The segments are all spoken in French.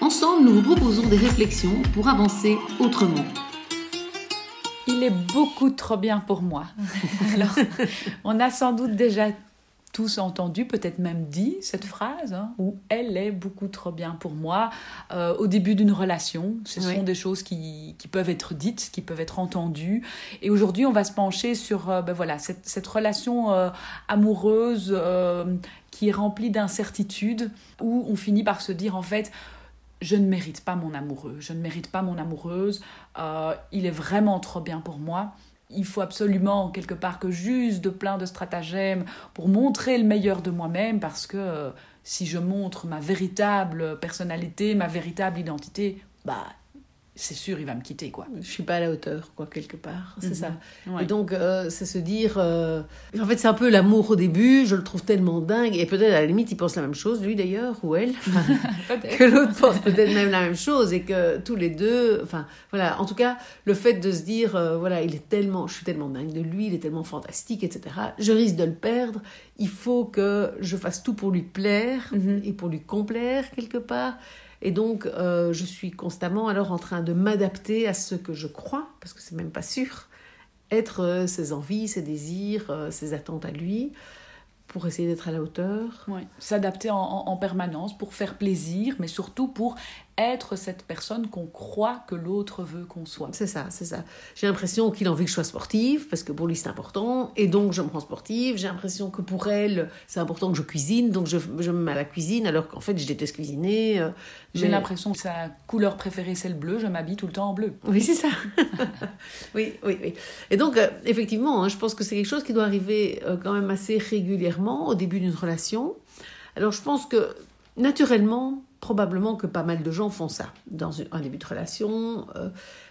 Ensemble, nous vous proposons des réflexions pour avancer autrement. Il est beaucoup trop bien pour moi. Alors, on a sans doute déjà tous entendu, peut-être même dit cette phrase, hein, où elle est beaucoup trop bien pour moi. Euh, au début d'une relation, ce sont des choses qui, qui, peuvent être dites, qui peuvent être entendues. Et aujourd'hui, on va se pencher sur euh, ben voilà, cette, cette relation euh, amoureuse qui est remplie d'incertitudes, où on finit par se dire en fait, je ne mérite pas mon amoureux, je ne mérite pas mon amoureuse, il est vraiment trop bien pour moi. Il faut absolument quelque part que j'use de plein de stratagèmes pour montrer le meilleur de moi-même parce que euh, si je montre ma véritable personnalité, ma véritable identité, bah c'est sûr, il va me quitter, quoi. Je suis pas à la hauteur, quoi, quelque part. C'est ça. Mhm. Et donc, euh, c'est se dire. Euh, en fait, c'est un peu l'amour au début, je le trouve tellement dingue. Et peut-être, à la limite, il pense la même chose, lui d'ailleurs, ou elle. que l'autre pense peut-être même la même chose. Et que tous les deux. Enfin, voilà. En tout cas, le fait de se dire, euh, voilà, il est tellement. Je suis tellement dingue de lui, il est tellement fantastique, etc. Je risque de le perdre. Il faut que je fasse tout pour lui plaire mhm. et pour lui complaire, quelque part. Et donc, euh, je suis constamment alors en train de m'adapter à ce que je crois, parce que c'est même pas sûr, être euh, ses envies, ses désirs, euh, ses attentes à lui, pour essayer d'être à la hauteur. S'adapter en, permanence pour faire plaisir, mais surtout pour être cette personne qu'on croit que l'autre veut qu'on soit. C'est ça, c'est ça. J'ai l'impression qu'il a envie que je sois sportive, parce que pour lui c'est important, et donc je me rends sportive. J'ai l'impression que pour elle, c'est important que je cuisine, donc je, je, me mets à la cuisine, alors qu'en fait je déteste cuisiner. Euh, J'ai l'impression que sa couleur préférée c'est le bleu, je m'habille tout le temps en bleu. Oui, c'est ça. oui, oui, oui. Et donc, euh, effectivement, hein, je pense que c'est quelque chose qui doit arriver euh, quand même assez régulièrement au début d'une relation. Alors je pense que naturellement, probablement que pas mal de gens font ça dans un début de relation. Euh,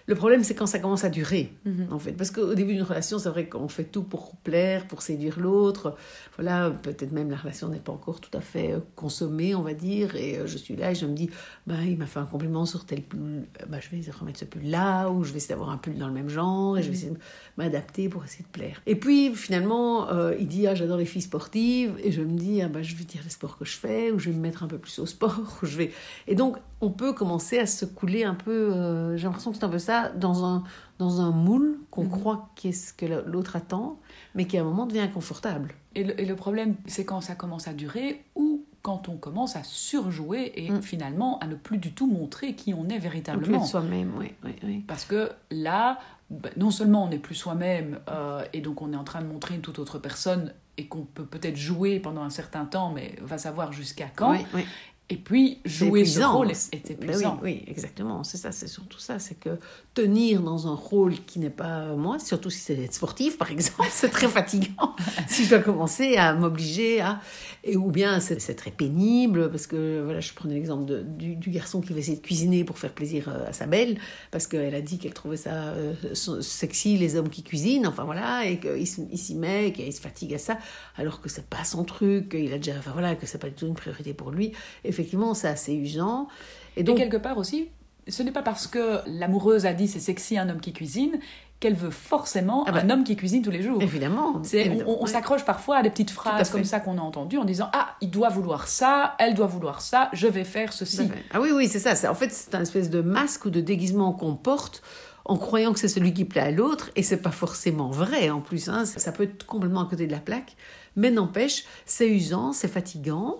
le problème, c'est quand ça commence à durer, mhm. en fait. Parce qu'au début d'une relation, c'est vrai qu'on fait tout pour plaire, pour séduire l'autre. Voilà, peut-être même la relation n'est pas encore tout à fait euh, consommée, on va dire. Et euh, je suis là et je me dis, bah, il m'a fait un compliment sur tel pull, bah, je vais remettre ce pull-là, ou je vais essayer d'avoir un pull dans le même genre, et je vais mhm. essayer de m'adapter pour essayer de plaire. Et puis, finalement, il dit, ah, j'adore les filles sportives, et je me dis, ah, bah, je vais dire les sports que je fais, ou je vais me mettre un peu plus au sport, ou je vais... Et donc, on peut commencer à se couler un peu, euh, j'ai l'impression que c'est un peu ça, dans un, dans un moule qu'on mhm. croit qu'est ce que l'autre attend, mais qui à un moment devient inconfortable. Et le, problème, c'est quand ça commence à durer ou quand on commence à surjouer et mm. finalement à ne plus du tout montrer qui on est véritablement. Soi-même, oui, oui, Parce que là, ben, non seulement on n'est plus soi-même euh, et donc on est en train de montrer une toute autre personne et qu'on peut peut-être jouer pendant un certain temps, mais va savoir jusqu'à quand. Oui, oui. Et puis, jouer ce rôle épuisant. Ben oui, oui, exactement. C'est ça, c'est surtout ça. C'est que tenir dans un rôle qui n'est pas moi, surtout si c'est être sportif, par exemple, c'est très fatigant. si je dois commencer à m'obliger à... Et, ou bien c'est très pénible, parce que, voilà, je prenais l'exemple du, du, garçon qui va essayer de cuisiner pour faire plaisir euh, à sa belle, parce qu'elle a dit qu'elle trouvait ça euh, sexy, les hommes qui cuisinent, enfin voilà, et qu'il s'y met, qu'il se fatigue à ça, alors que c'est pas son truc, qu'il a déjà... Enfin voilà, que c'est pas du tout une priorité pour lui. Et effectivement, c'est assez usant. Et donc, quelque part aussi, ce n'est pas parce que l'amoureuse a dit c'est sexy un homme qui cuisine qu'elle veut forcément ah bah, un homme qui cuisine tous les jours. Évidemment. On, s'accroche parfois à des petites phrases comme ça qu'on a entendues en disant Ah, il doit vouloir ça, elle doit vouloir ça, je vais faire ceci. Ah oui, oui, c'est ça. En fait, c'est un espèce de masque ou de déguisement qu'on porte en croyant que c'est celui qui plaît à l'autre, et c'est pas forcément vrai en plus. Hein. Ça peut être complètement à côté de la plaque, mais n'empêche, c'est usant, c'est fatigant.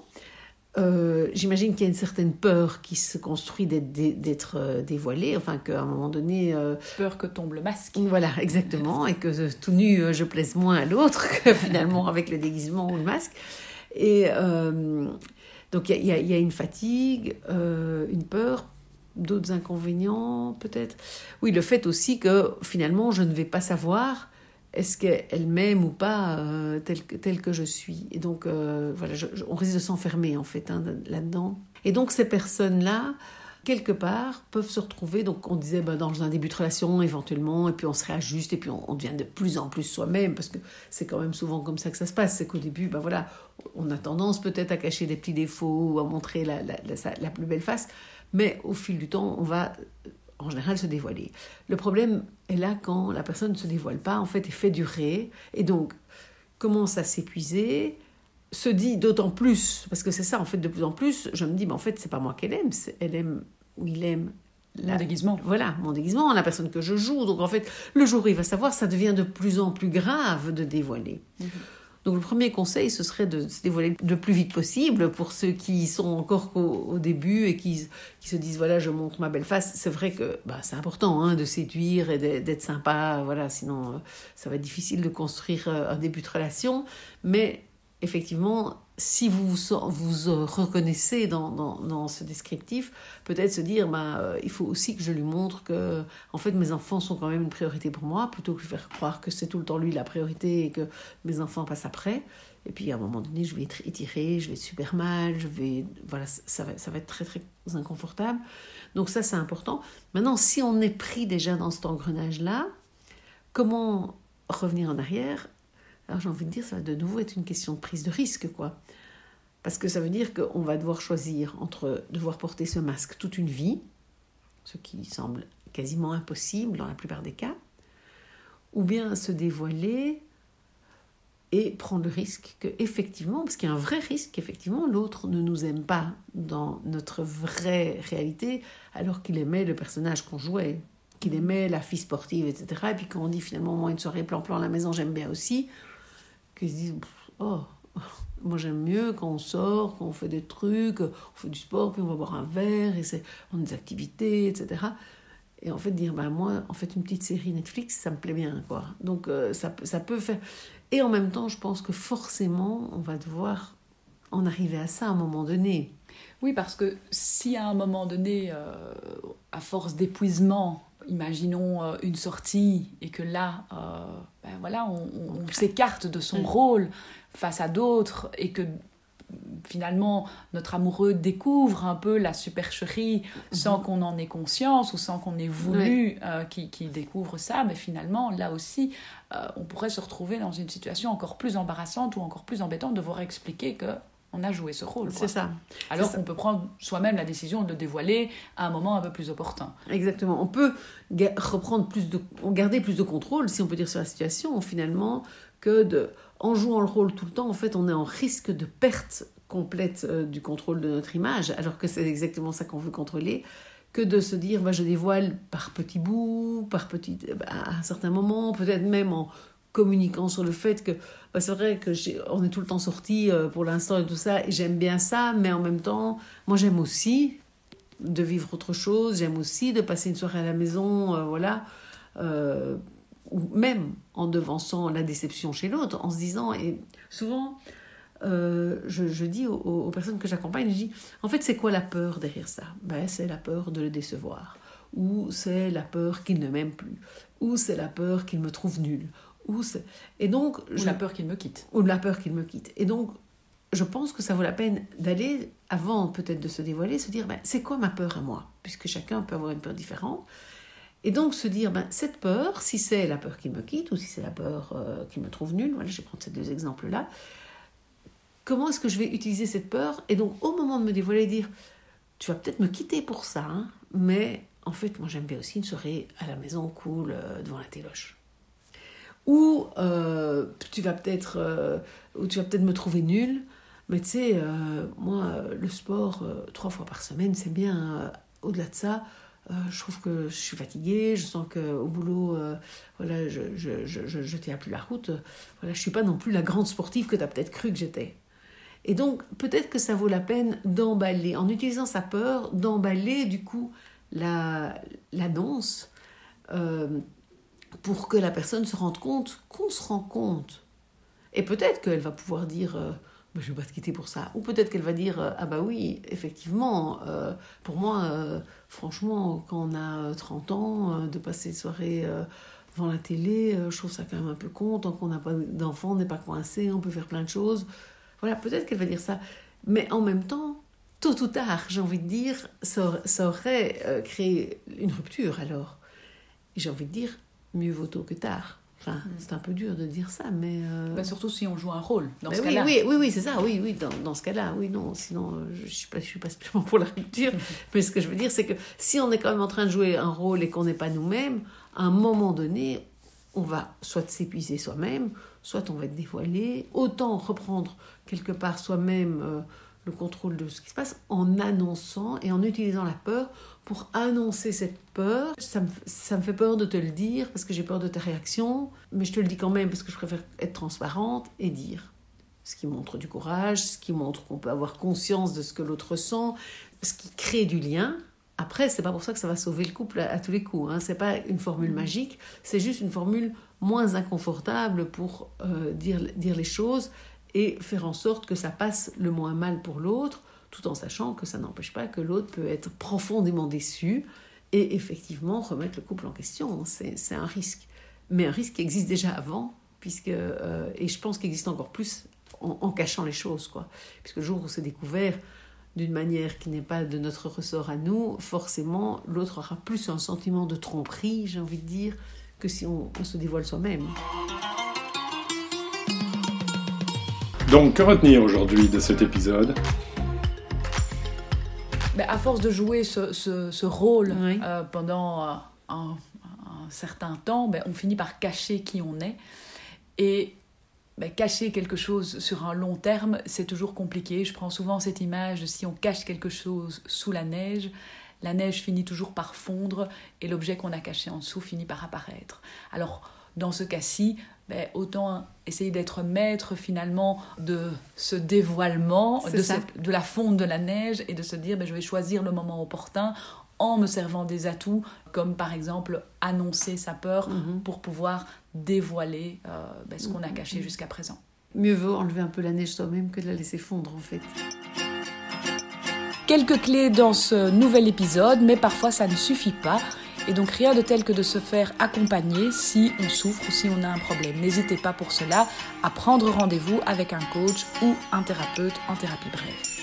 Euh, j'imagine qu'il y a une certaine peur qui se construit d'être euh, dévoilée, enfin qu'à un moment donné... Euh, peur que tombe le masque. Voilà, exactement, et que tout nu, je plaise moins à l'autre que finalement avec le déguisement ou le masque. Et donc il y, y, a une fatigue, une peur, d'autres inconvénients peut-être. Oui, le fait aussi que finalement je ne vais pas savoir est-ce qu'elle m'aime ou pas euh, telle, tel que je suis Et donc, euh, voilà, on risque de s'enfermer en fait hein, là-dedans. Et donc, ces personnes-là, quelque part, peuvent se retrouver. Donc, on disait ben, dans un début de relation, éventuellement, et puis on se réajuste, et puis on, devient de plus en plus soi-même, parce que c'est quand même souvent comme ça que ça se passe. C'est qu'au début, ben voilà, on a tendance peut-être à cacher des petits défauts ou à montrer la, la, la, plus belle face, mais au fil du temps, on va en général se dévoiler. Le problème est là quand la personne ne se dévoile pas, en fait, et fait durer, et donc commence à s'épuiser, se dit d'autant plus, parce que c'est ça en fait de plus en plus, je me dis, mais en fait, c'est pas moi qu'elle aime, elle aime ou il aime mon déguisement. Voilà, mon déguisement, la personne que je joue. Donc en fait, le jour où il va savoir, ça devient de plus en plus grave de dévoiler. Mhm. Donc le premier conseil, ce serait de se dévoiler le plus vite possible pour ceux qui sont encore au, début et qui, qui, se disent voilà, je montre ma belle face. C'est vrai que bah, c'est important hein, de séduire et d'être sympa, voilà, sinon euh, ça va être difficile de construire euh, un début de relation. Mais effectivement, si vous vous reconnaissez dans, dans, ce descriptif, peut-être se dire, bah, euh, il faut aussi que je lui montre que, en fait, mes enfants sont quand même une priorité pour moi, plutôt que de faire croire que c'est tout le temps lui la priorité et que mes enfants passent après. Et puis, à un moment donné, je vais être étirée, je vais être super mal, je vais, voilà, ça va, ça va être très, très inconfortable. Donc ça, c'est important. Maintenant, si on est pris déjà dans cet engrenage-là, comment revenir en arrière? Alors j'ai envie de dire, ça va de nouveau être une question de prise de risque, quoi. Parce que ça veut dire qu'on va devoir choisir entre devoir porter ce masque toute une vie, ce qui semble quasiment impossible dans la plupart des cas, ou bien se dévoiler et prendre le risque que effectivement, parce qu'il y a un vrai risque qu'effectivement l'autre ne nous aime pas dans notre vraie réalité, alors qu'il aimait le personnage qu'on jouait, qu'il aimait la fille sportive, etc. Et puis quand on dit finalement moi une soirée plan plan à la maison j'aime bien aussi, qu'ils se disent Oh, moi j'aime mieux quand on sort, quand on fait des trucs, on fait du sport, puis on va boire un verre, et c'est, on a des activités, etc. Et en fait, dire, bah, moi, en fait, une petite série Netflix, ça me plaît bien, quoi. Donc, euh, ça, ça peut faire. Et en même temps, je pense que forcément, on va devoir en arriver à ça à un moment donné. Oui, parce que si à un moment donné, euh, à force d'épuisement, imaginons euh, une sortie et que là, euh, ben voilà, on, s'écarte de son mm. rôle face à d'autres et que finalement notre amoureux découvre un peu la supercherie sans mm-hmm. qu'on en ait conscience ou sans qu'on ait voulu euh, qu'il découvre ça, mais finalement là aussi on pourrait se retrouver dans une situation encore plus embarrassante ou encore plus embêtante de devoir expliquer que on a joué ce rôle. C'est ça. Alors qu'on peut prendre soi-même la décision de le dévoiler à un moment un peu plus opportun. Exactement. On peut reprendre plus de, garder plus de contrôle, si on peut dire, sur la situation, finalement, que de, en jouant le rôle tout le temps, en fait, on est en risque de perte complète euh, du contrôle de notre image, alors que c'est exactement ça qu'on veut contrôler que de se dire bah, je dévoile par petits bouts, par petit, bah, à un certain moment, peut-être même en communiquant sur le fait que bah, c'est vrai que on est tout le temps sorti euh, pour l'instant et tout ça, et j'aime bien ça, mais en même temps, moi j'aime aussi de vivre autre chose, j'aime aussi de passer une soirée à la maison, euh, voilà, euh, ou même en devançant la déception chez l'autre, en se disant, et souvent, je, dis aux, aux, personnes que j'accompagne, je dis, en fait, c'est quoi la peur derrière ça? Ben, C'est la peur de le décevoir, ou c'est la peur qu'il ne m'aime plus, ou c'est la peur qu'il me trouve nul, et donc, ou la peur qu'il me quitte. Ou la peur qu'il me quitte. Et donc, je pense que ça vaut la peine d'aller, avant peut-être de se dévoiler, se dire, ben, c'est quoi ma peur à moi? Puisque chacun peut avoir une peur différente. Et donc se dire, ben, cette peur, si c'est la peur qu'il me quitte ou si c'est la peur euh, qu'il me trouve nul, voilà, je vais prendre ces deux exemples-là, comment est-ce que je vais utiliser cette peur? Et donc au moment de me dévoiler, dire, tu vas peut-être me quitter pour ça, hein, mais en fait, moi j'aime bien aussi une soirée à la maison cool euh, devant la téloche ou euh, tu vas peut-être euh, tu vas peut-être me trouver nul. Mais tu sais euh, moi le sport trois fois par semaine c'est bien au-delà de ça. Je trouve que je suis fatiguée je sens que au boulot voilà je je, je, je, tiens plus la route. Voilà je suis pas non plus la grande sportive que tu as peut-être cru que j'étais. Et donc peut-être que ça vaut la peine d'emballer en utilisant sa peur d'emballer du coup la l'annonce pour que la personne se rende compte qu'on se rend compte. Et peut-être qu'elle va pouvoir dire euh, bah, Je ne vais pas te quitter pour ça. Ou peut-être qu'elle va dire euh, Ah, bah oui, effectivement, euh, pour moi, franchement, quand on a 30 ans, de passer soirée devant la télé, je trouve ça quand même un peu con. Tant qu'on n'a pas d'enfant, on n'est pas coincé, on peut faire plein de choses. Voilà, peut-être qu'elle va dire ça. Mais en même temps, tôt ou tard, j'ai envie de dire, ça, aurait euh, créé une rupture alors. J'ai envie de dire, mieux vaut tôt que tard. Enfin, mm. c'est un peu dur de dire ça, mais... Euh, bah, surtout si on joue un rôle dans ce oui, cas-là. Oui, oui, oui, c'est ça, oui, oui, dans, dans ce cas-là, oui, non, sinon, euh, je ne suis, pas, je suis pas spécialement pour la rupture, mais ce que je veux dire, c'est que si on est quand même en train de jouer un rôle et qu'on n'est pas nous-mêmes, à un moment donné, on va soit s'épuiser soi-même, soit on va être dévoilé, autant reprendre quelque part soi-même le contrôle de ce qui se passe en annonçant et en utilisant la peur pour annoncer cette peur. Ça me, ça me fait peur de te le dire parce que j'ai peur de ta réaction, mais je te le dis quand même parce que je préfère être transparente et dire. Ce qui montre du courage, ce qui montre qu'on peut avoir conscience de ce que l'autre ressent, ce qui crée du lien. Après, c'est pas pour ça que ça va sauver le couple à, tous les coups. Hein. C'est pas une formule magique, c'est juste une formule moins inconfortable pour euh, dire, dire les choses et faire en sorte que ça passe le moins mal pour l'autre, tout en sachant que ça n'empêche pas que l'autre peut être profondément déçu et effectivement remettre le couple en question. C'est un risque. Mais un risque qui existe déjà avant, puisque, euh, et je pense qu'il existe encore plus en, cachant les choses. Quoi. Puisque le jour où c'est découvert d'une manière qui n'est pas de notre ressort à nous, forcément, l'autre aura plus un sentiment de tromperie, j'ai envie de dire, que si on se dévoile soi-même. Donc, que retenir aujourd'hui de cet épisode ben, À force de jouer ce, rôle euh, pendant euh, un, certain temps, ben, on finit par cacher qui on est. Et ben, cacher quelque chose sur un long terme, c'est toujours compliqué. Je prends souvent cette image de si on cache quelque chose sous la neige, la neige finit toujours par fondre et l'objet qu'on a caché en dessous finit par apparaître. Alors, dans ce cas-ci, ben, autant essayer d'être maître finalement de ce dévoilement, de, la fonte de la neige et de se dire ben, je vais choisir le moment opportun en me servant des atouts comme par exemple annoncer sa peur mhm. pour pouvoir dévoiler euh, ben, ce qu'on a mhm. caché jusqu'à présent. Mieux vaut enlever un peu la neige soi-même que de la laisser fondre en fait. Quelques clés dans ce nouvel épisode, mais parfois ça ne suffit pas. Et donc rien de tel que de se faire accompagner si on souffre ou si on a un problème. N'hésitez pas pour cela à prendre rendez-vous avec un coach ou un thérapeute en thérapie brève.